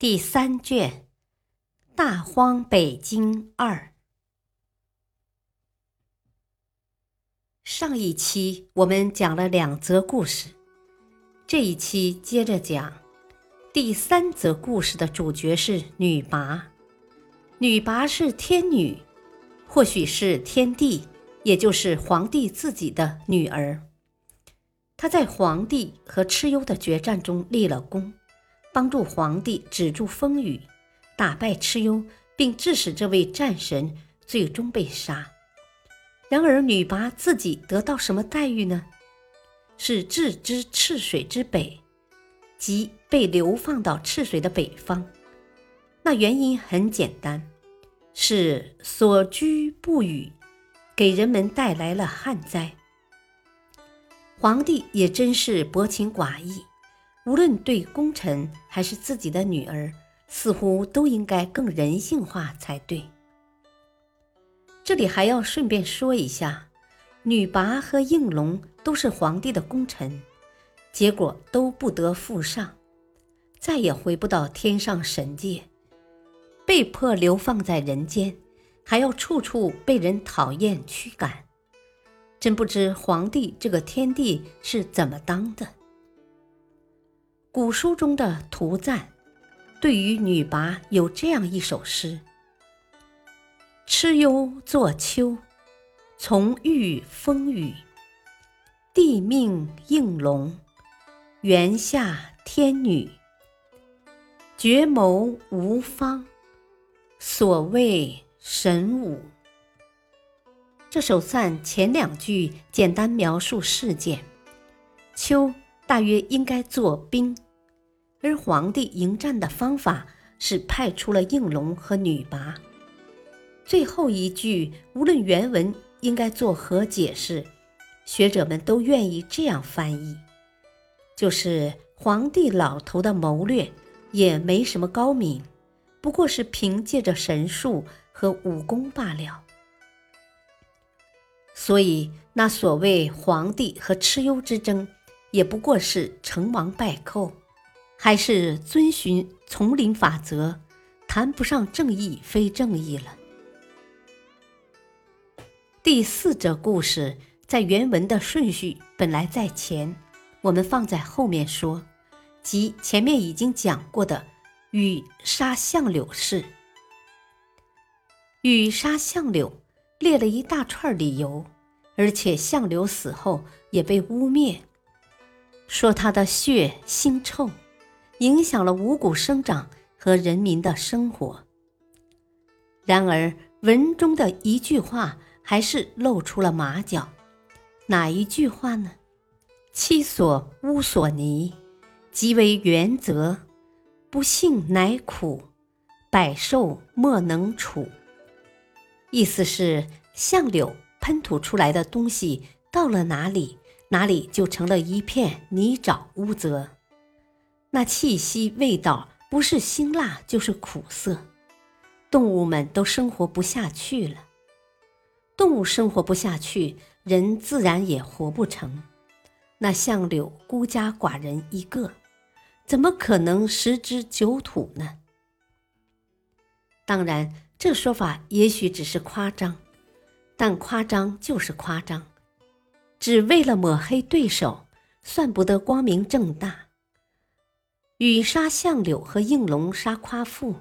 第三卷《大荒北经二》。上一期我们讲了两则故事，这一期接着讲第三则故事的主角是女魃。女魃是天女，或许是天帝，也就是皇帝自己的女儿。她在皇帝和蚩尤的决战中立了功。帮助皇帝止住风雨，打败蚩尤，并致使这位战神最终被杀。然而，女魃自己得到什么待遇呢？是置之赤水之北，即被流放到赤水的北方。那原因很简单，是所居不雨，给人们带来了旱灾。皇帝也真是薄情寡义。无论对功臣还是自己的女儿，似乎都应该更人性化才对。这里还要顺便说一下，女魃和应龙都是皇帝的功臣，结果都不得复上，再也回不到天上神界，被迫流放在人间，还要处处被人讨厌驱赶。真不知皇帝这个天帝是怎么当的。古书中的图赞，对于女魃有这样一首诗：“蚩尤作秋，从遇风雨。帝命应龙，原下天女。绝谋无方，所谓神武。”这首赞前两句简单描述事件，秋。大约应该做兵，而皇帝迎战的方法是派出了应龙和女魃。最后一句无论原文应该作何解释，学者们都愿意这样翻译：就是皇帝老头的谋略也没什么高明，不过是凭借着神术和武功罢了。所以那所谓皇帝和蚩尤之争。也不过是成王败寇，还是遵循丛林法则，谈不上正义非正义了。第四则故事在原文的顺序本来在前，我们放在后面说，即前面已经讲过的禹杀相柳事。禹杀相柳列了一大串理由，而且相柳死后也被污蔑。说他的血腥臭，影响了五谷生长和人民的生活。然而文中的一句话还是露出了马脚，哪一句话呢？“妻所乌所泥，即为原则，不幸乃苦，百兽莫能处。”意思是相柳喷吐出来的东西到了哪里？哪里就成了一片泥沼污泽，那气息味道不是辛辣就是苦涩，动物们都生活不下去了。动物生活不下去，人自然也活不成。那相柳孤家寡人一个，怎么可能十之九土呢？当然，这说法也许只是夸张，但夸张就是夸张。只为了抹黑对手，算不得光明正大。禹杀相柳和应龙杀夸父，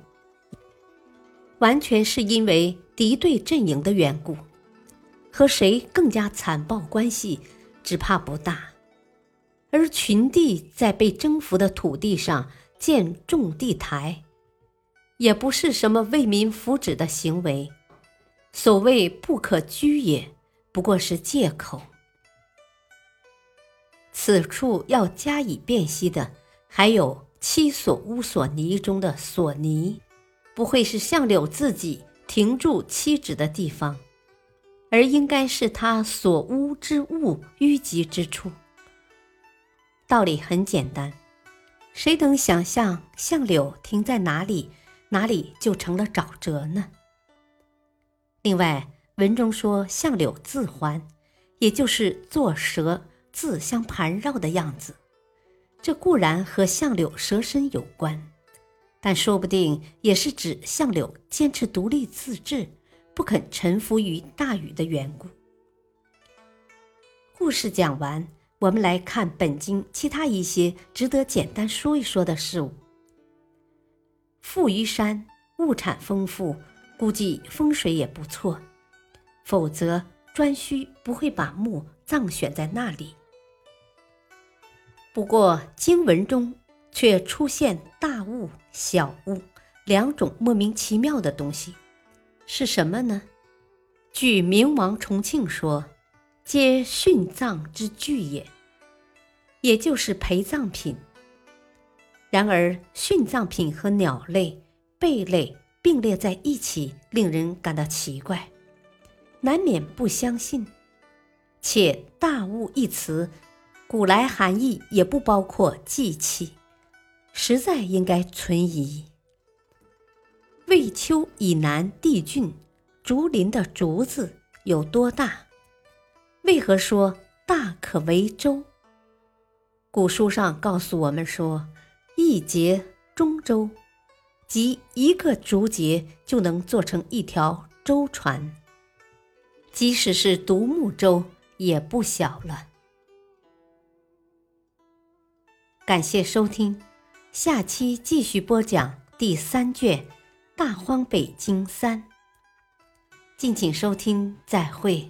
完全是因为敌对阵营的缘故，和谁更加残暴关系，只怕不大。而群帝在被征服的土地上建种地台，也不是什么为民福祉的行为。所谓不可居也，不过是借口。此处要加以辨析的，还有“七所屋所泥”中的“所泥”，不会是相柳自己停住七指的地方，而应该是他所屋之物淤积之处。道理很简单，谁能想象相柳停在哪里，哪里就成了沼泽呢？另外，文中说相柳自环，也就是做蛇。自相盘绕的样子，这固然和相柳蛇身有关，但说不定也是指相柳坚持独立自治，不肯臣服于大禹的缘故。故事讲完，我们来看本经其他一些值得简单说一说的事物。富于山，物产丰富，估计风水也不错，否则颛顼不会把墓葬选在那里。不过经文中却出现大物、小物两种莫名其妙的东西，是什么呢？据明王重庆说，皆殉葬之具也，也就是陪葬品。然而殉葬品和鸟类、贝类并列在一起，令人感到奇怪，难免不相信。且“大物”一词。古来含义也不包括祭器，实在应该存疑。魏丘以南地郡，竹林的“竹”字有多大？为何说大可为舟？古书上告诉我们说，一节中舟，即一个竹节就能做成一条舟船。即使是独木舟，也不小了。感谢收听，下期继续播讲第三卷《大荒北京三》。敬请收听，再会。